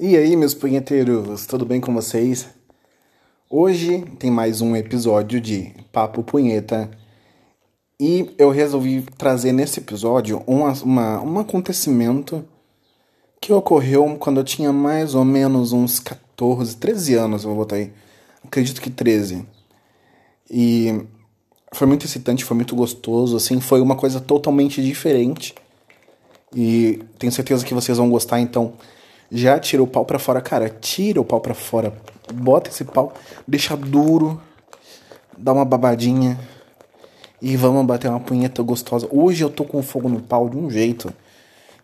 E aí, meus punheteiros, tudo bem com vocês? Hoje tem mais um episódio de Papo Punheta e eu resolvi trazer nesse episódio um, uma, um acontecimento que ocorreu quando eu tinha mais ou menos uns 14, 13 anos, vou botar aí. Acredito que 13. E foi muito excitante, foi muito gostoso, assim, foi uma coisa totalmente diferente. E tenho certeza que vocês vão gostar, então já tira o pau pra fora, cara. Tira o pau pra fora. Bota esse pau, deixa duro, dá uma babadinha e vamos bater uma punheta gostosa. Hoje eu tô com fogo no pau de um jeito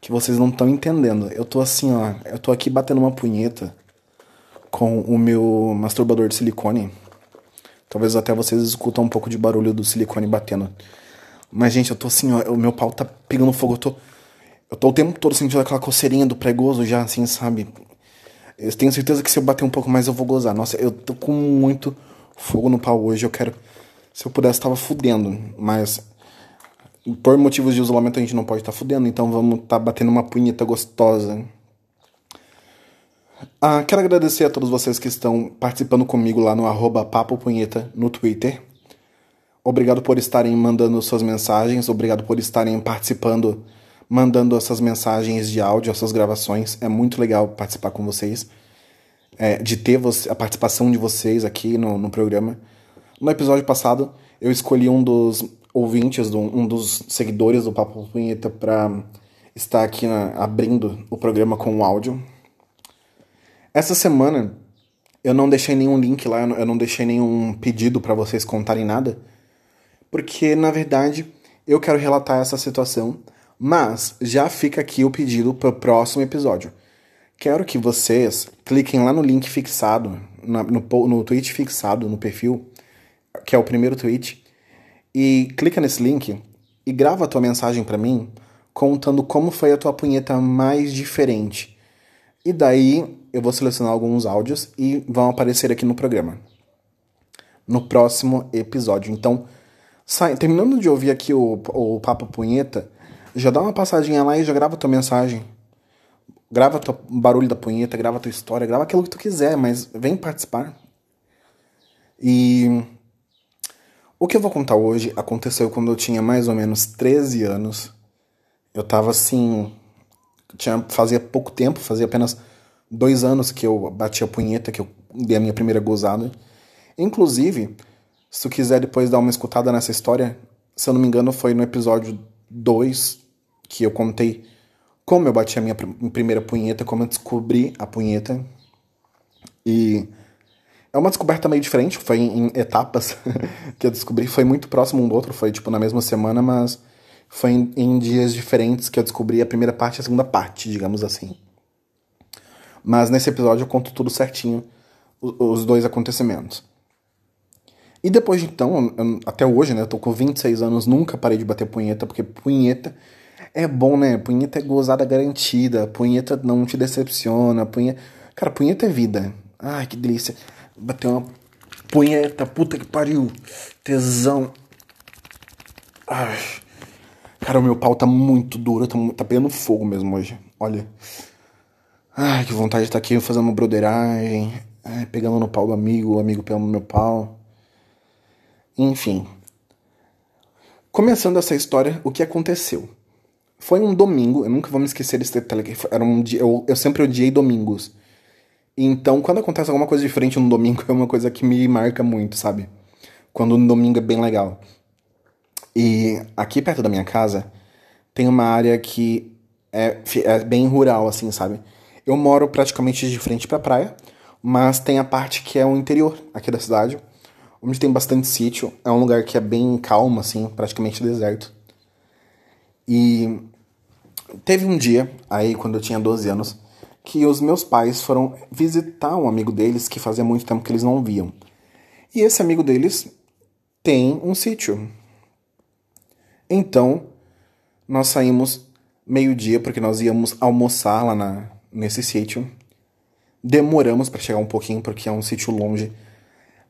que vocês não estão entendendo. Eu tô assim, ó. Eu tô aqui batendo uma punheta com o meu masturbador de silicone. Talvez até vocês escutam um pouco de barulho do silicone batendo. Mas, gente, eu tô assim, ó. O meu pau tá pegando fogo. Eu tô. Eu tô o tempo todo sentindo aquela coceirinha do pregoso já, assim, sabe? Eu tenho certeza que se eu bater um pouco mais eu vou gozar. Nossa, eu tô com muito fogo no pau hoje. Eu quero. Se eu pudesse, tava fudendo. Mas. Por motivos de isolamento a gente não pode estar tá fudendo. Então vamos tá batendo uma punheta gostosa. Ah, quero agradecer a todos vocês que estão participando comigo lá no arroba Papo Punheta no Twitter. Obrigado por estarem mandando suas mensagens. Obrigado por estarem participando mandando essas mensagens de áudio, essas gravações. É muito legal participar com vocês, é, de ter você, a participação de vocês aqui no, no programa. No episódio passado, eu escolhi um dos ouvintes, um dos seguidores do Papo Punheta para estar aqui na, abrindo o programa com o áudio. Essa semana eu não deixei nenhum link lá, eu não deixei nenhum pedido para vocês contarem nada, porque na verdade eu quero relatar essa situação mas já fica aqui o pedido para o próximo episódio. Quero que vocês cliquem lá no link fixado, no, no tweet fixado no perfil, que é o primeiro tweet, e clica nesse link e grava a tua mensagem para mim contando como foi a tua punheta mais diferente. E daí eu vou selecionar alguns áudios e vão aparecer aqui no programa. No próximo episódio. Então, sai, terminando de ouvir aqui o, o Papo Punheta, já dá uma passadinha lá e já grava tua mensagem. Grava o barulho da punheta, grava tua história, grava aquilo que tu quiser, mas vem participar. E o que eu vou contar hoje aconteceu quando eu tinha mais ou menos 13 anos. Eu tava assim. Tinha, fazia pouco tempo, fazia apenas dois anos que eu bati a punheta, que eu dei a minha primeira gozada. Inclusive, se tu quiser depois dar uma escutada nessa história, se eu não me engano, foi no episódio 2 que eu contei como eu bati a minha primeira punheta, como eu descobri a punheta. E é uma descoberta meio diferente, foi em, etapas que eu descobri, foi muito próximo um do outro, foi tipo na mesma semana, mas foi em, em dias diferentes que eu descobri a primeira parte e a segunda parte, digamos assim. Mas nesse episódio eu conto tudo certinho, os dois acontecimentos. E depois de então, eu, até hoje, né, eu tô com 26 anos, nunca parei de bater punheta, porque punheta é bom, né? Punheta é gozada garantida, punheta não te decepciona, punheta... Cara, punheta é vida. Ai, que delícia. Bater uma punheta, puta que pariu. Tesão. Ai. Cara, o meu pau tá muito duro, tá, tá pegando fogo mesmo hoje. Olha. Ai, que vontade de estar aqui fazendo uma broderagem. Ai, pegando no pau do amigo, o amigo pegando no meu pau. Enfim. Começando essa história, o que aconteceu? Foi um domingo, eu nunca vou me esquecer desse detalhe, era um dia, eu, eu sempre odiei domingos. Então, quando acontece alguma coisa diferente no domingo, é uma coisa que me marca muito, sabe? Quando no domingo é bem legal. E aqui perto da minha casa tem uma área que é, é bem rural, assim, sabe? Eu moro praticamente de frente pra praia, mas tem a parte que é o interior aqui da cidade, onde tem bastante sítio. É um lugar que é bem calmo, assim, praticamente deserto. E teve um dia, aí quando eu tinha 12 anos, que os meus pais foram visitar um amigo deles que fazia muito tempo que eles não viam. E esse amigo deles tem um sítio. Então, nós saímos meio-dia porque nós íamos almoçar lá na, nesse sítio. Demoramos para chegar um pouquinho porque é um sítio longe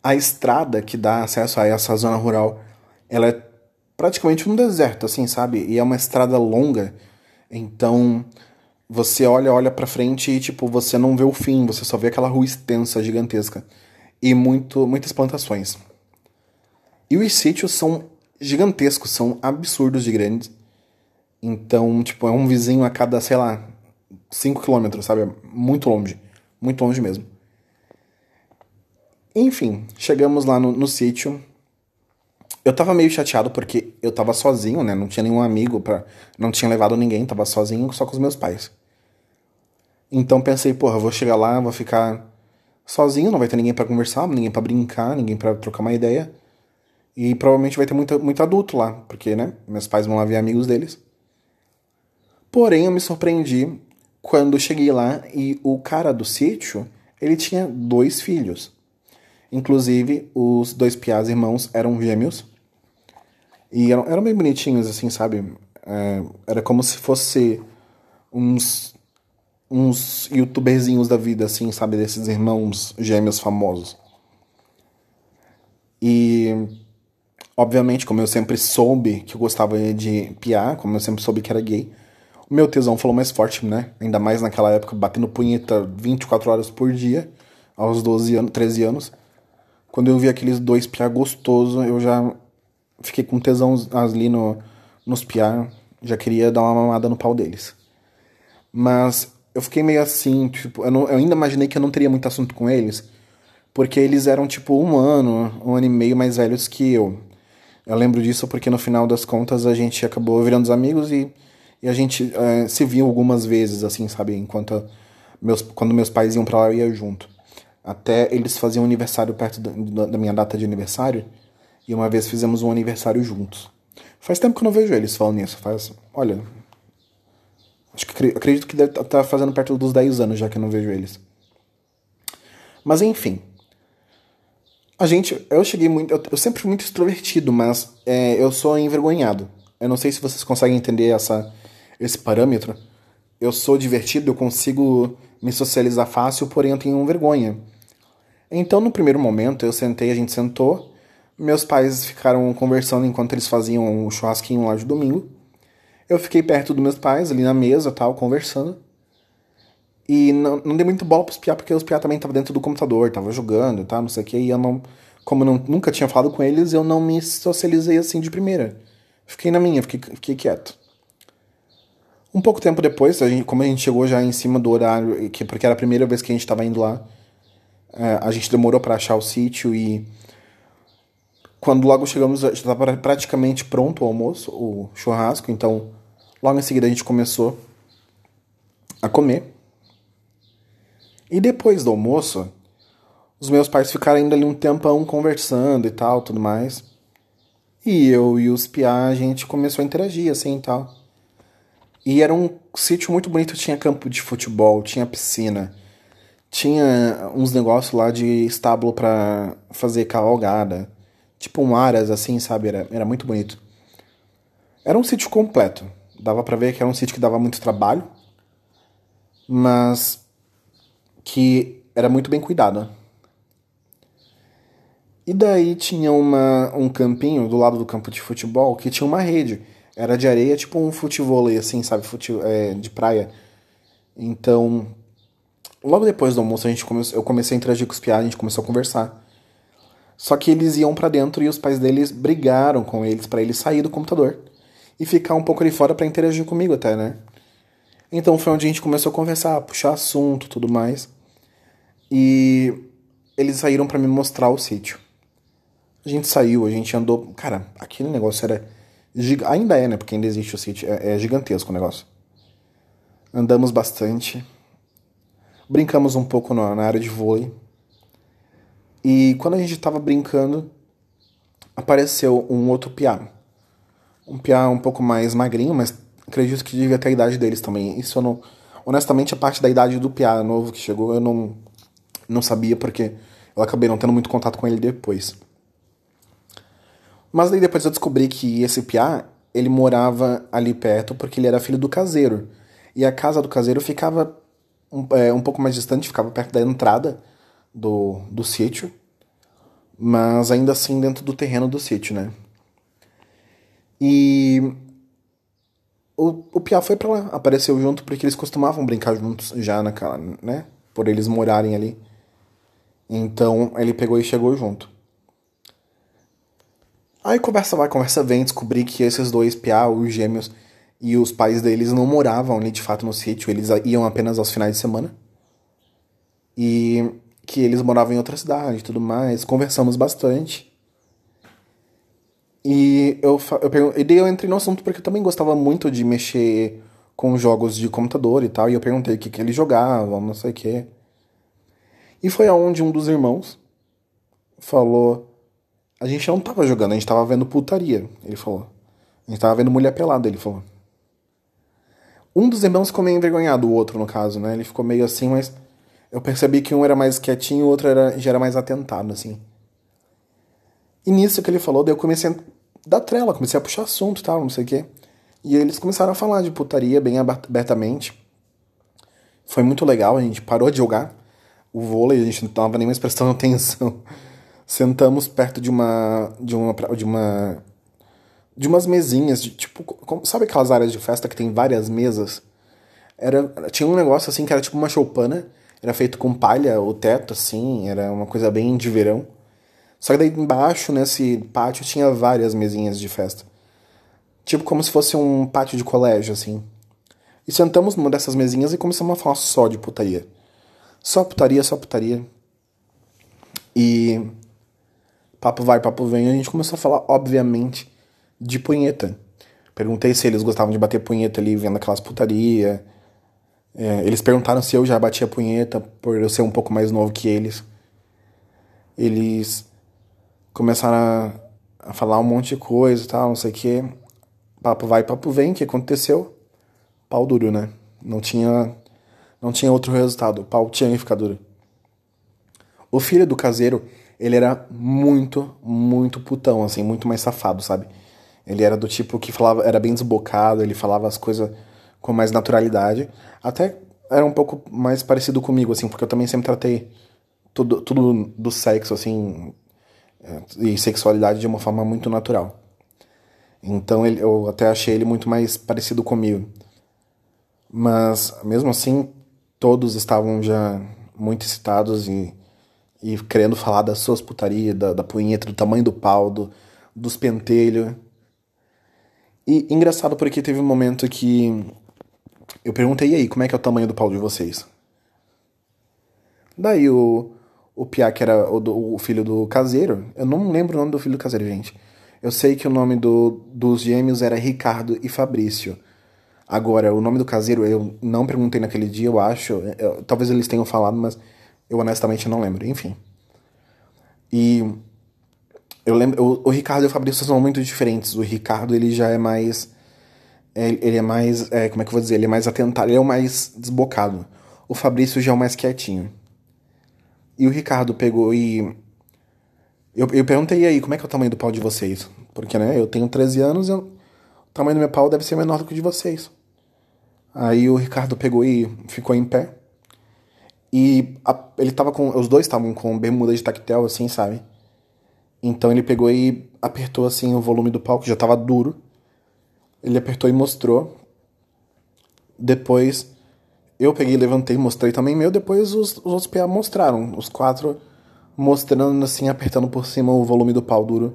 a estrada que dá acesso a essa zona rural, ela é praticamente um deserto, assim, sabe? E é uma estrada longa, então você olha, olha pra frente e, tipo, você não vê o fim, você só vê aquela rua extensa, gigantesca. E muito, muitas plantações. E os sítios são gigantescos, são absurdos de grandes. Então, tipo, é um vizinho a cada, sei lá, 5 quilômetros, sabe? Muito longe. Muito longe mesmo. Enfim, chegamos lá no, no sítio. Eu tava meio chateado porque eu tava sozinho, né? Não tinha nenhum amigo para, não tinha levado ninguém, tava sozinho só com os meus pais. Então pensei, porra, vou chegar lá, vou ficar sozinho, não vai ter ninguém para conversar, ninguém para brincar, ninguém para trocar uma ideia. E provavelmente vai ter muito, muito adulto lá, porque, né, meus pais vão lá ver amigos deles. Porém, eu me surpreendi quando cheguei lá e o cara do sítio, ele tinha dois filhos. Inclusive, os dois piás irmãos eram gêmeos. E eram, eram bem bonitinhos, assim, sabe? É, era como se fosse uns uns youtuberzinhos da vida, assim, sabe? Desses irmãos gêmeos famosos. E, obviamente, como eu sempre soube que eu gostava de piar, como eu sempre soube que era gay, o meu tesão falou mais forte, né? Ainda mais naquela época, batendo punheta 24 horas por dia, aos 12 anos, 13 anos. Quando eu vi aqueles dois piá gostosos, eu já fiquei com tesão ali no, nos piá, já queria dar uma mamada no pau deles. Mas eu fiquei meio assim, tipo, eu, não, eu ainda imaginei que eu não teria muito assunto com eles, porque eles eram tipo um ano, um ano e meio mais velhos que eu. Eu lembro disso porque no final das contas a gente acabou virando amigos e e a gente é, se viu algumas vezes, assim, sabe? Enquanto meus, quando meus pais iam para lá, eu ia junto. Até eles faziam aniversário perto da, da minha data de aniversário. E uma vez fizemos um aniversário juntos. Faz tempo que eu não vejo eles falando nisso. Faz. Olha. Acho que acredito que deve estar tá, tá fazendo perto dos 10 anos já que eu não vejo eles. Mas enfim. A gente. Eu cheguei muito. Eu, eu sempre fui muito extrovertido, mas é, eu sou envergonhado. Eu não sei se vocês conseguem entender essa, esse parâmetro. Eu sou divertido, eu consigo me socializar fácil, porém eu tenho vergonha. Então, no primeiro momento, eu sentei, a gente sentou, meus pais ficaram conversando enquanto eles faziam o churrasquinho lá de domingo. Eu fiquei perto dos meus pais, ali na mesa, tal, conversando. E não, não dei muito bola pros piá, porque os piá também estavam dentro do computador, tava jogando e tal, não sei o que, e eu não... Como eu não, nunca tinha falado com eles, eu não me socializei assim de primeira. Fiquei na minha, fiquei, fiquei quieto. Um pouco tempo depois, a gente, como a gente chegou já em cima do horário, que, porque era a primeira vez que a gente estava indo lá, é, a gente demorou para achar o sítio e quando logo chegamos, já estava praticamente pronto o almoço, o churrasco, então logo em seguida a gente começou a comer. E depois do almoço, os meus pais ficaram ainda ali um tempão conversando e tal, tudo mais. E eu e os piá, a gente começou a interagir assim e tal. E era um sítio muito bonito, tinha campo de futebol, tinha piscina, tinha uns negócios lá de estábulo para fazer cavalgada, tipo um aras assim, sabe? Era, era muito bonito. Era um sítio completo. Dava para ver que era um sítio que dava muito trabalho, mas que era muito bem cuidado. E daí tinha uma, um campinho do lado do campo de futebol que tinha uma rede. Era de areia, tipo um futevôlei, assim, sabe? Fute, é, de praia. Então, logo depois do almoço, a gente eu comecei a interagir com os piados, a gente começou a conversar. Só que eles iam para dentro e os pais deles brigaram com eles para eles sair do computador e ficar um pouco ali fora para interagir comigo até, né? Então foi onde a gente começou a conversar, puxar assunto, tudo mais. E eles saíram para me mostrar o sítio. A gente saiu, a gente andou. Cara, aquele negócio era. Gig... Ainda é, né? Porque ainda existe o sítio. É, é gigantesco o negócio. Andamos bastante. Brincamos um pouco na área de vôlei. E quando a gente tava brincando, apareceu um outro piá. Um piá um pouco mais magrinho, mas acredito que devia ter a idade deles também. Isso eu não. Honestamente, a parte da idade do piá novo que chegou, eu não, não sabia, porque eu acabei não tendo muito contato com ele depois. Mas daí depois eu descobri que esse piá, ele morava ali perto porque ele era filho do caseiro. E a casa do caseiro ficava um, é, um pouco mais distante, ficava perto da entrada do, do sítio. Mas ainda assim dentro do terreno do sítio, né? E o, o Pia foi pra lá, apareceu junto, porque eles costumavam brincar juntos já naquela, né? Por eles morarem ali. Então ele pegou e chegou junto. Aí conversa vai, conversa vem, descobri que esses dois Pia, os gêmeos, e os pais deles não moravam ali de fato no sítio, eles iam apenas aos finais de semana. E que eles moravam em outra cidade e tudo mais. Conversamos bastante. E eu, eu, e daí eu entrei no assunto porque eu também gostava muito de mexer com jogos de computador e tal. E eu perguntei o que, que eles jogavam, não sei o quê. E foi aonde um dos irmãos falou: A gente não tava jogando, a gente tava vendo putaria. Ele falou: A gente tava vendo mulher pelada, ele falou. Um dos irmãos ficou meio envergonhado, o outro no caso, né? Ele ficou meio assim, mas eu percebi que um era mais quietinho, o outro era, já era mais atentado, assim. E nisso que ele falou, daí eu comecei a dar trela, comecei a puxar assunto e tal, não sei o quê. E eles começaram a falar de putaria bem abertamente. Foi muito legal, a gente parou de jogar o vôlei, a gente não tava nem mais prestando atenção. Sentamos perto de uma de uma de uma de umas mesinhas, de, tipo, como, sabe aquelas áreas de festa que tem várias mesas? Era tinha um negócio assim que era tipo uma choupana era feito com palha, o teto, assim, era uma coisa bem de verão. Só que daí embaixo, nesse pátio, tinha várias mesinhas de festa. Tipo como se fosse um pátio de colégio, assim. E sentamos numa dessas mesinhas e começamos a falar só de putaria. Só putaria, só putaria. E papo vai, papo vem, a gente começou a falar, obviamente, de punheta. Perguntei se eles gostavam de bater punheta ali, vendo aquelas putaria é, eles perguntaram se eu já batia punheta por eu ser um pouco mais novo que eles. Eles começaram a, a falar um monte de coisa e tal, não sei o que. Papo vai, papo vem, o que aconteceu? Pau duro, né? Não tinha, não tinha outro resultado. O pau tinha que ficar duro. O filho do caseiro, ele era muito, muito putão, assim, muito mais safado, sabe? Ele era do tipo que falava, era bem desbocado, ele falava as coisas com mais naturalidade. Até era um pouco mais parecido comigo, assim, porque eu também sempre tratei tudo, tudo do sexo, assim, é, e sexualidade de uma forma muito natural. Então ele, eu até achei ele muito mais parecido comigo. Mas, mesmo assim, todos estavam já muito excitados e, e querendo falar das suas putarias, da, da punheta, do tamanho do pau, do, dos pentelhos. E engraçado porque teve um momento que eu perguntei, e aí, como é que é o tamanho do pau de vocês? Daí o, o Pia, que era o, o, filho do caseiro, eu não lembro o nome do filho do caseiro, gente. Eu sei que o nome do, dos gêmeos era Ricardo e Fabrício. Agora, o nome do caseiro eu não perguntei naquele dia, eu acho. Eu, talvez eles tenham falado, mas eu honestamente não lembro. Enfim. E eu lembro. O, o Ricardo e o Fabrício são muito diferentes. O Ricardo ele já é mais é, ele é mais, é, como é que eu vou dizer, ele é mais atentado, ele é o mais desbocado. O Fabrício já é o mais quietinho. E o Ricardo pegou e... Eu, eu perguntei aí, como é que é o tamanho do pau de vocês? Porque, né, eu tenho 13 anos, eu... o tamanho do meu pau deve ser menor do que o de vocês. Aí o Ricardo pegou e ficou em pé. E a, ele tava com. Os dois estavam com bermuda de tactel, assim, sabe? Então ele pegou e apertou assim o volume do pau, que já tava duro. Ele apertou e mostrou. Depois eu peguei, levantei, mostrei também meu. Depois os, os outros PA mostraram. Os quatro mostrando assim, apertando por cima o volume do pau duro.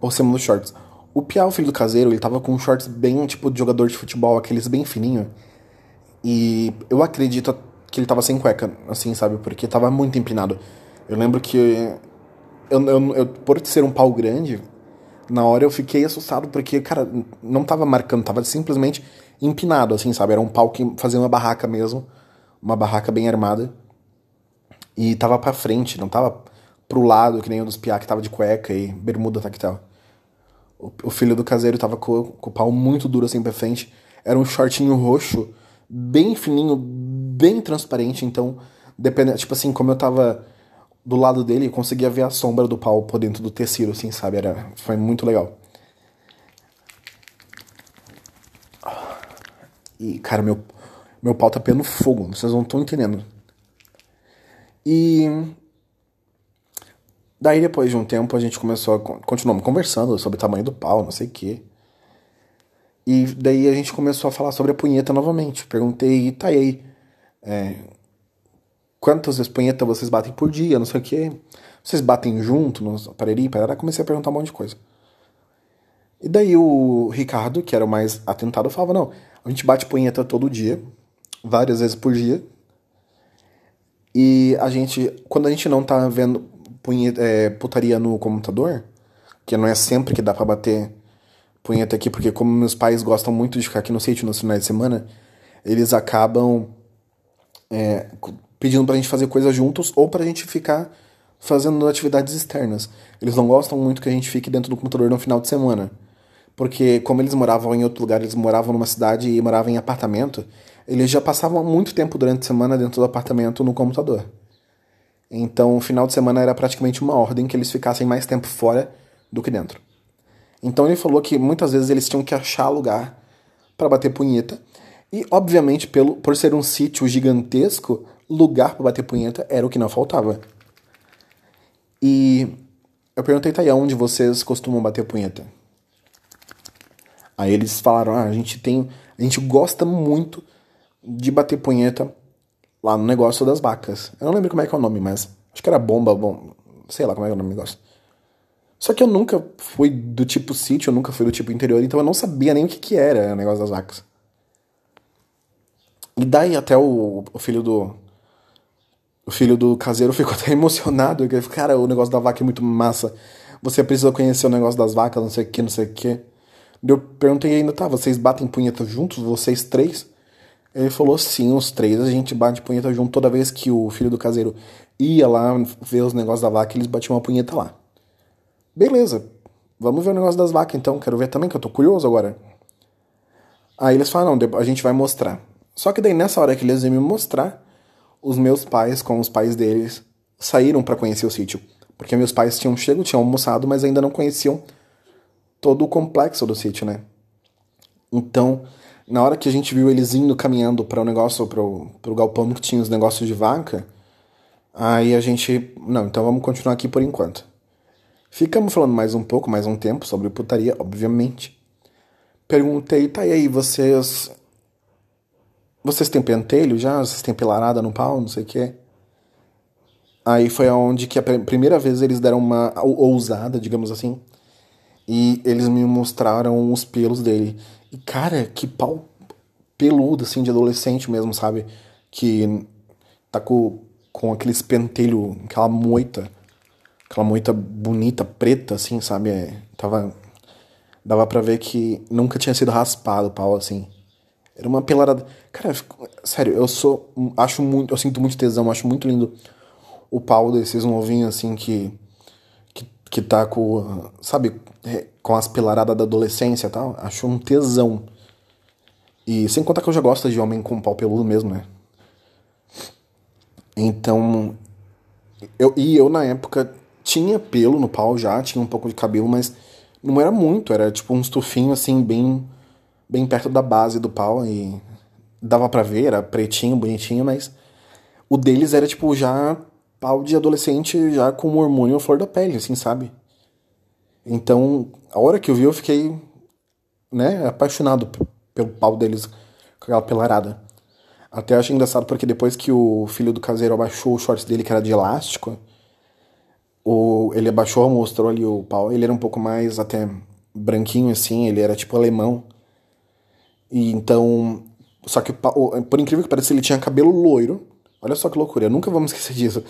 Por cima dos shorts. O Pia, o filho do caseiro, ele tava com shorts bem tipo de jogador de futebol, aqueles bem fininho. E eu acredito que ele tava sem cueca, assim, sabe? Porque tava muito empinado. Eu lembro que. Eu, eu, eu, por ser um pau grande, na hora eu fiquei assustado porque, cara, não tava marcando, tava simplesmente empinado, assim, sabe? Era um pau que fazia uma barraca mesmo, uma barraca bem armada. E tava pra frente, não tava pro lado, que nem o dos piá que tava de cueca e bermuda tactel. O, o filho do caseiro tava com, com o pau muito duro assim pra frente. Era um shortinho roxo, bem fininho, bem transparente, então, dependendo, tipo assim, como eu tava do lado dele e conseguia ver a sombra do pau por dentro do tecido, assim, sabe? Era, foi muito legal. E, cara, meu, meu pau tá pegando fogo, vocês não estão entendendo. E. Daí, depois de um tempo, a gente começou a. Continuamos conversando sobre o tamanho do pau, não sei o quê. E daí a gente começou a falar sobre a punheta novamente. Perguntei, tá aí, é, quantas vezes punheta vocês batem por dia, não sei o quê. Vocês batem junto no pareri, parará. Comecei a perguntar um monte de coisa. E daí o Ricardo, que era o mais atentado, falava, não, a gente bate punheta todo dia, várias vezes por dia. E a gente, quando a gente não tá vendo punheta, é, putaria no computador, que não é sempre que dá para bater punheta aqui, porque como meus pais gostam muito de ficar aqui no sítio nos finais de semana, eles acabam é, pedindo pra gente fazer coisas juntos ou pra gente ficar fazendo atividades externas. Eles não gostam muito que a gente fique dentro do computador no final de semana. Porque como eles moravam em outro lugar, eles moravam numa cidade e moravam em apartamento, eles já passavam muito tempo durante a semana dentro do apartamento no computador. Então, o final de semana era praticamente uma ordem que eles ficassem mais tempo fora do que dentro. Então, ele falou que muitas vezes eles tinham que achar lugar para bater punheta. E, obviamente, pelo, por ser um sítio gigantesco, lugar para bater punheta era o que não faltava. E eu perguntei, tá aí, onde vocês costumam bater punheta? Aí eles falaram, ah, a gente tem. A gente gosta muito de bater punheta lá no negócio das vacas. Eu não lembro como é que é o nome, mas acho que era bomba, bom, sei lá como é, é o nome do negócio. Só que eu nunca fui do tipo sítio, eu nunca fui do tipo interior, então eu não sabia nem o que, que era o negócio das vacas. E daí até o, o filho do. O filho do caseiro ficou até emocionado. Ele falou, cara, o negócio da vaca é muito massa. Você precisa conhecer o negócio das vacas, não sei o que, não sei o que. Eu perguntei ainda, tá, vocês batem punheta juntos, vocês três? Ele falou sim, os três, a gente bate punheta junto toda vez que o filho do caseiro ia lá ver os negócios da vaca, eles batiam uma punheta lá. Beleza, vamos ver o negócio das vacas então, quero ver também, que eu tô curioso agora. Aí eles falaram, não, a gente vai mostrar. Só que daí nessa hora que eles iam me mostrar, os meus pais, com os pais deles, saíram para conhecer o sítio. Porque meus pais tinham chego, tinham almoçado, mas ainda não conheciam todo o complexo do sítio, né? Então, na hora que a gente viu eles indo caminhando para o negócio, para o galpão que tinha os negócios de vaca, aí a gente, não, então vamos continuar aqui por enquanto. Ficamos falando mais um pouco, mais um tempo sobre putaria, obviamente. Perguntei, tá e aí, vocês vocês têm pentelho já? Vocês têm pelarada no pau, não sei o quê? Aí foi aonde que a primeira vez eles deram uma ousada, digamos assim, e eles me mostraram os pelos dele. E cara, que pau peludo, assim, de adolescente mesmo, sabe? Que tá com, com aqueles pentelho, aquela moita, aquela moita bonita, preta, assim, sabe? É, tava. Dava pra ver que nunca tinha sido raspado o pau, assim. Era uma pelarada. Cara, sério, eu sou. Acho muito. Eu sinto muito tesão, acho muito lindo o pau desses novinhos, assim, que que tá com, sabe, é, com as pilaradas da adolescência e tal, acho um tesão. E sem contar que eu já gosto de homem com pau peludo mesmo, né? Então, eu, e eu na época tinha pelo no pau já, tinha um pouco de cabelo, mas não era muito, era tipo um estufinho assim, bem, bem perto da base do pau e dava pra ver, era pretinho, bonitinho, mas o deles era tipo já pau de adolescente já com o hormônio flor da pele, assim, sabe? Então, a hora que eu vi, eu fiquei, né, apaixonado pelo pau deles com aquela pelarada. Até achei engraçado porque depois que o filho do caseiro abaixou o shorts dele, que era de elástico, o, ele abaixou, mostrou ali o pau. Ele era um pouco mais até branquinho assim, ele era tipo alemão. E então. Só que, por incrível que pareça, ele tinha cabelo loiro Olha só que loucura, eu nunca vou me esquecer disso.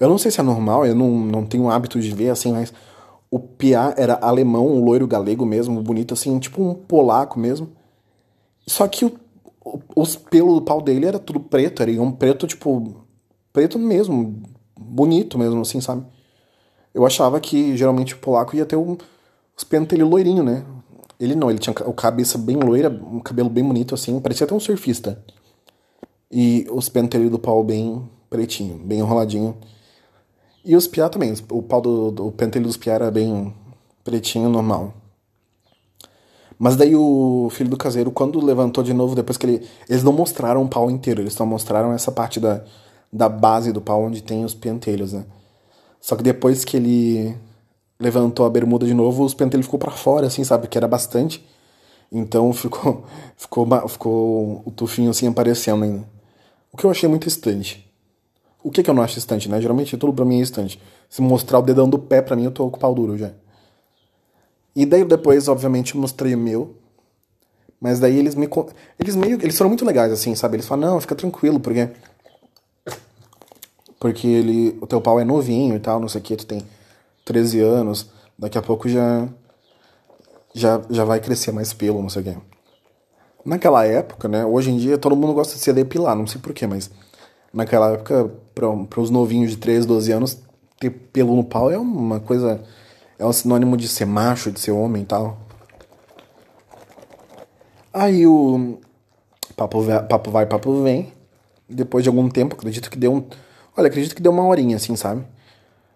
Eu não sei se é normal, eu não, não tenho hábito de ver assim, mas o Pia era alemão, um loiro galego mesmo, bonito assim, tipo um polaco mesmo. Só que o, o, os pelos do pau dele era tudo preto, era um preto tipo. preto mesmo, bonito mesmo, assim, sabe? Eu achava que geralmente o polaco ia ter um, os pentelhos loirinho, né? Ele não, ele tinha o cabeça bem loira, um cabelo bem bonito assim, parecia até um surfista. E os pentelhos do pau bem pretinho, bem enroladinho. E os piá também, o pau do, do pentelho dos piá era bem pretinho, normal. Mas daí o filho do caseiro, quando levantou de novo, depois que ele. Eles não mostraram o pau inteiro, eles só mostraram essa parte da, da base do pau onde tem os pentelhos, né? Só que depois que ele levantou a bermuda de novo, os pentelhos ficou para fora, assim, sabe? Que era bastante. Então ficou, ficou, ficou o tufinho assim aparecendo ainda. O que eu achei muito estranho. O que, que eu não acho estranho, né? Geralmente tudo pra mim é estranho. Se mostrar o dedão do pé pra mim, eu tô com o pau duro já. E daí depois, obviamente, eu mostrei o meu. Mas daí eles me. Eles meio. Eles foram muito legais, assim, sabe? Eles falaram, não, fica tranquilo, porque. Porque ele. O teu pau é novinho e tal, não sei o que, tu tem 13 anos, daqui a pouco já. Já, já vai crescer mais pelo, não sei o que. Naquela época, né? Hoje em dia todo mundo gosta de se depilar, não sei porquê, mas. Naquela época, para os novinhos de 13, 12 anos, ter pelo no pau é uma coisa é um sinônimo de ser macho, de ser homem e tal. Aí o papo, papo vai, papo vem. Depois de algum tempo, acredito que deu um. Olha, acredito que deu uma horinha, assim, sabe?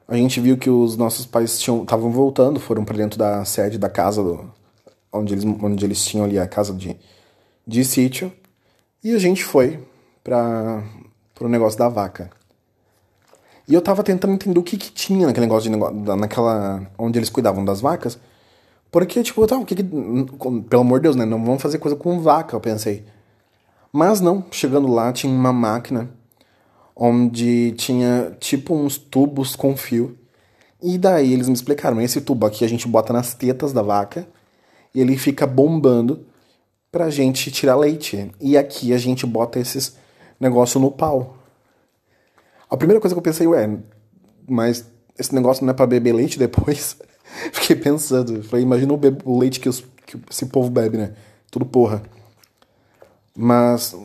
A gente viu que os nossos pais estavam voltando, foram para dentro da sede da casa do, onde, eles, onde eles tinham ali a casa de, de sítio. E a gente foi para o negócio da vaca. E eu tava tentando entender o que que tinha naquele negócio de negócio, naquela onde eles cuidavam das vacas. Porque, tipo, tá, o que, que Pelo amor de Deus, né? Não vamos fazer coisa com vaca, eu pensei. Mas não, chegando lá tinha uma máquina onde tinha tipo uns tubos com fio. E daí eles me explicaram: esse tubo aqui a gente bota nas tetas da vaca e ele fica bombando pra gente tirar leite. E aqui a gente bota esses negócio no pau. A primeira coisa que eu pensei, ué, mas esse negócio não é pra beber leite depois? Fiquei pensando. Falei, imagina o, o leite que, os, que esse povo bebe, né? Tudo porra. Mas,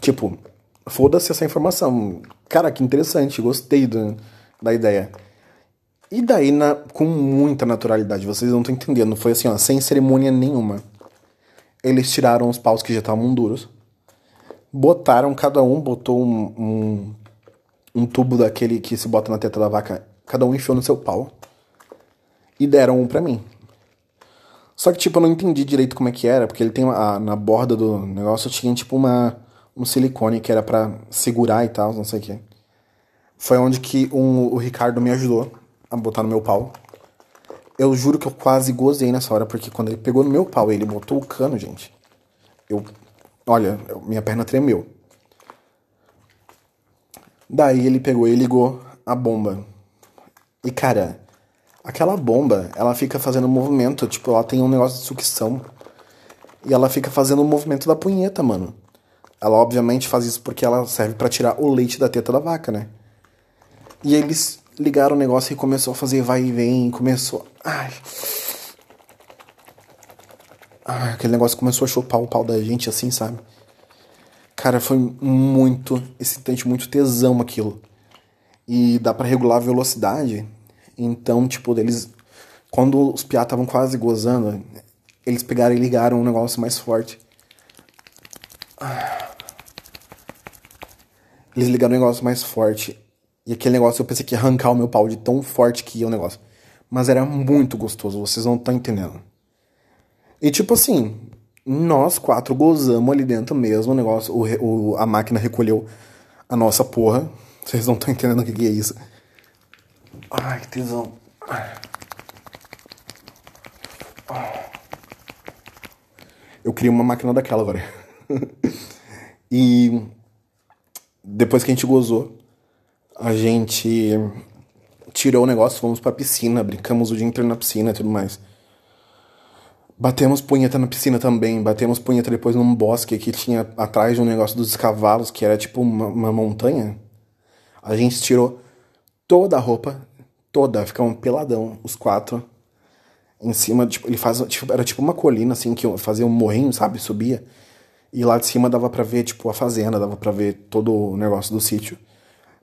tipo, foda-se essa informação. Cara, que interessante, gostei do, da ideia. E daí, na, com muita naturalidade, vocês não estão entendendo, foi assim, ó, sem cerimônia nenhuma. Eles tiraram os paus que já estavam duros, botaram, cada um botou um, um um tubo daquele que se bota na teta da vaca, cada um enfiou no seu pau. E deram um pra mim. Só que, tipo, eu não entendi direito como é que era, porque ele tem uma, na borda do negócio tinha, tipo, uma, um silicone que era para segurar e tal, não sei o que. Foi onde que um, o Ricardo me ajudou a botar no meu pau. Eu juro que eu quase gozei nessa hora, porque quando ele pegou no meu pau e ele botou o cano, gente, eu. Olha, minha perna tremeu. Daí ele pegou e ligou a bomba. E cara, aquela bomba, ela fica fazendo movimento, tipo, ela tem um negócio de sucção. E ela fica fazendo o movimento da punheta, mano. Ela obviamente faz isso porque ela serve para tirar o leite da teta da vaca, né? E eles ligaram o negócio e começou a fazer vai e vem, começou. Ai. Ai, aquele negócio começou a chupar o pau da gente assim, sabe? Cara, foi muito excitante, muito tesão aquilo. E dá para regular a velocidade. Então, tipo, eles. Quando os piá estavam quase gozando, eles pegaram e ligaram um negócio mais forte. Eles ligaram um negócio mais forte. E aquele negócio eu pensei que ia arrancar o meu pau de tão forte que ia o negócio. Mas era muito gostoso, vocês não estão entendendo. E tipo assim, nós quatro gozamos ali dentro mesmo o negócio. O, o, a máquina recolheu a nossa porra. Vocês não estão entendendo o que, que é isso. Ai, que tesão. Eu queria uma máquina daquela agora. e depois que a gente gozou, a gente tirou o negócio, fomos pra piscina, brincamos o dia inteiro na piscina e tudo mais. Batemos punheta na piscina também, batemos punheta depois num bosque que tinha atrás de um negócio dos cavalos, que era tipo uma, uma montanha. A gente tirou toda a roupa, toda, ficamos peladão, os quatro. Em cima, tipo, ele faz, tipo, era tipo uma colina, assim, que fazia um morrinho, sabe, subia. E lá de cima dava pra ver, tipo, a fazenda, dava pra ver todo o negócio do sítio.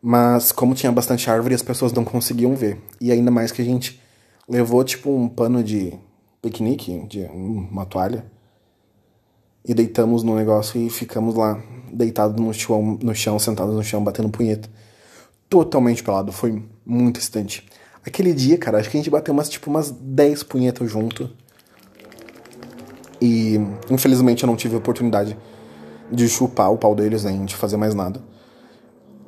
Mas como tinha bastante árvore, as pessoas não conseguiam ver. E ainda mais que a gente levou, tipo, um pano de piquenique, de uma toalha, e deitamos no negócio e ficamos lá, deitados no chão, no chão, sentados no chão, batendo punheta. Totalmente pelado, foi muito excitante. Aquele dia, cara, acho que a gente bateu umas, tipo, umas 10 punhetas junto. E infelizmente eu não tive a oportunidade de chupar o pau deles, nem de fazer mais nada.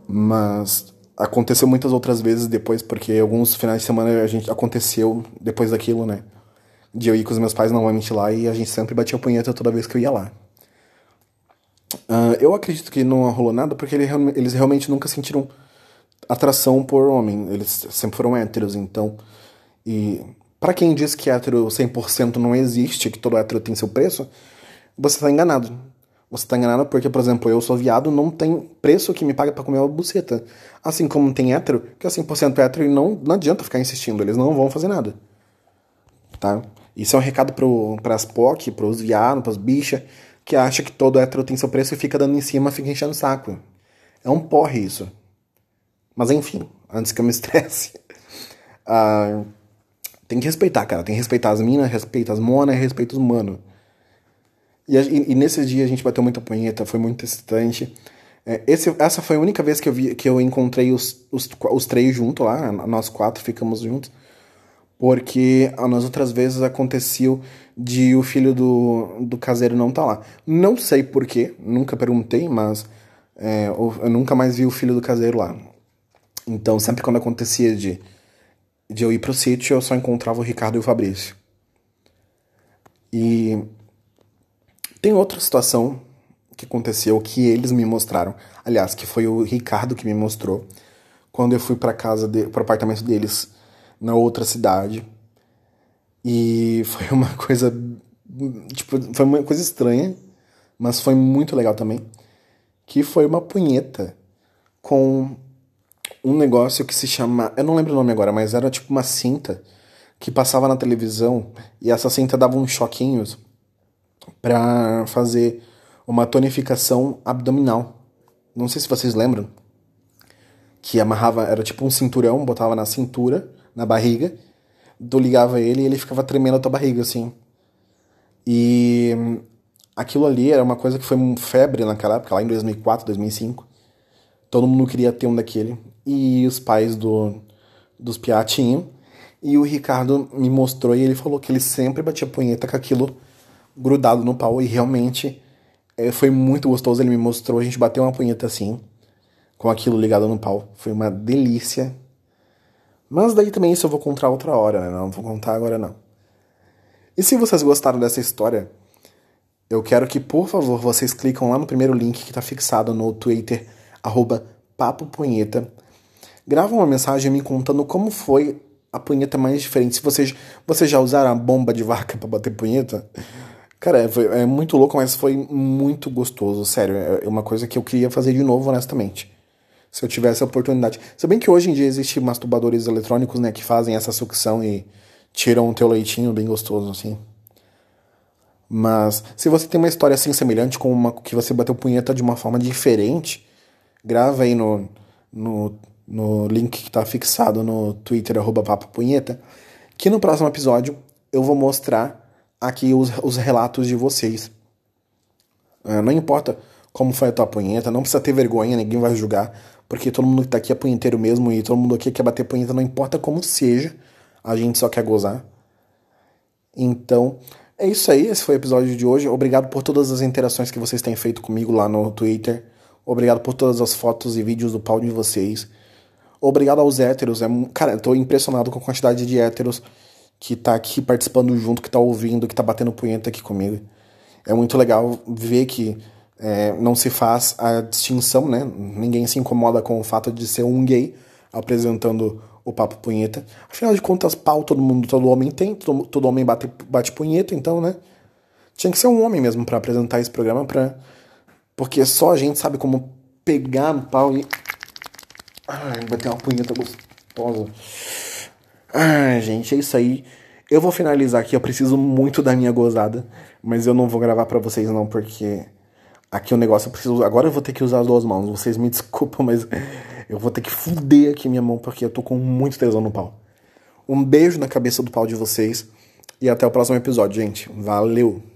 Mas aconteceu muitas outras vezes depois, porque alguns finais de semana a gente aconteceu depois daquilo, né? de eu ir com os meus pais normalmente lá e a gente sempre batia punheta toda vez que eu ia lá. Uh, eu acredito que não rolou nada porque ele, eles realmente nunca sentiram atração por homem. Eles sempre foram héteros, então. E para quem diz que hétero 100% não existe, que todo hétero tem seu preço, você tá enganado. Você tá enganado porque, por exemplo, eu sou viado, não tem preço que me paga para comer uma buceta. Assim como tem hétero, que é 100% hétero e não, não adianta ficar insistindo, eles não vão fazer nada. Tá? Isso é um recado pro, pras POC, pros viados, pras bichas, que acha que todo hétero tem seu preço e fica dando em cima, fica enchendo o saco. É um porre isso. Mas enfim, antes que eu me estresse. Uh, tem que respeitar, cara. Tem que respeitar as minas, respeita as monas, respeita os mano. E, e, e nesses dias a gente bateu muita punheta, foi muito excitante. É, esse, essa foi a única vez que eu, vi, que eu encontrei os, os, os três juntos lá, nós quatro ficamos juntos. Porque nas outras vezes aconteceu de o filho do, do caseiro não tá lá. Não sei porquê, nunca perguntei, mas é, eu nunca mais vi o filho do caseiro lá. Então, sempre quando acontecia de, de eu ir pro sítio, eu só encontrava o Ricardo e o Fabrício. E tem outra situação que aconteceu que eles me mostraram. Aliás, que foi o Ricardo que me mostrou quando eu fui para casa, de, pro apartamento deles na outra cidade. E foi uma coisa tipo, foi uma coisa estranha, mas foi muito legal também, que foi uma punheta com um negócio que se chama. Eu não lembro o nome agora, mas era tipo uma cinta que passava na televisão e essa cinta dava uns choquinhos para fazer uma tonificação abdominal. Não sei se vocês lembram. Que amarrava, era tipo um cinturão, botava na cintura, na barriga, tu ligava ele e ele ficava tremendo a tua barriga, assim. E aquilo ali era uma coisa que foi febre naquela época, lá em 2004, 2005. Todo mundo queria ter um daquele. E os pais do, dos piatinhos. E o Ricardo me mostrou e ele falou que ele sempre batia punheta com aquilo grudado no pau. E realmente é, foi muito gostoso. Ele me mostrou, a gente bateu uma punheta assim, com aquilo ligado no pau. Foi uma delícia. Mas daí também isso eu vou contar outra hora, né? Não vou contar agora não. E se vocês gostaram dessa história, eu quero que, por favor, vocês clicam lá no primeiro link que está fixado no Twitter arroba Papo Punheta. Grava uma mensagem me contando como foi a punheta mais diferente. Se vocês, vocês já usaram a bomba de vaca para bater punheta, cara, é, foi, é muito louco, mas foi muito gostoso, sério. É, é uma coisa que eu queria fazer de novo, honestamente. Se eu tivesse a oportunidade. Se bem que hoje em dia existem masturbadores eletrônicos, né, que fazem essa sucção e tiram o teu leitinho bem gostoso, assim. Mas se você tem uma história assim semelhante com uma que você bateu punheta de uma forma diferente, grava aí no, no, no link que está fixado no Twitter, arroba Papo Punheta, que no próximo episódio eu vou mostrar aqui os, os relatos de vocês. Uh, não importa como foi a tua punheta, não precisa ter vergonha, ninguém vai julgar, porque todo mundo que tá aqui é punheteiro mesmo e todo mundo aqui quer bater punheta, não importa como seja, a gente só quer gozar. Então, é isso aí, esse foi o episódio de hoje. Obrigado por todas as interações que vocês têm feito comigo lá no Twitter. Obrigado por todas as fotos e vídeos do pau de vocês. Obrigado aos héteros. É, cara, eu tô impressionado com a quantidade de héteros que tá aqui participando junto, que tá ouvindo, que tá batendo punheta aqui comigo. É muito legal ver que é, não se faz a distinção, né? Ninguém se incomoda com o fato de ser um gay apresentando o papo punheta. Afinal de contas, pau todo mundo, todo homem tem, todo, todo homem bate, bate punheta, então, né? Tinha que ser um homem mesmo para apresentar esse programa para porque só a gente sabe como pegar no pau e. Ai, bater uma punheta gostosa. Ai, gente, é isso aí. Eu vou finalizar aqui, eu preciso muito da minha gozada, mas eu não vou gravar para vocês não, porque aqui o negócio eu preciso. Agora eu vou ter que usar as duas mãos. Vocês me desculpam, mas eu vou ter que fuder aqui minha mão porque eu tô com muito tesão no pau. Um beijo na cabeça do pau de vocês e até o próximo episódio, gente. Valeu!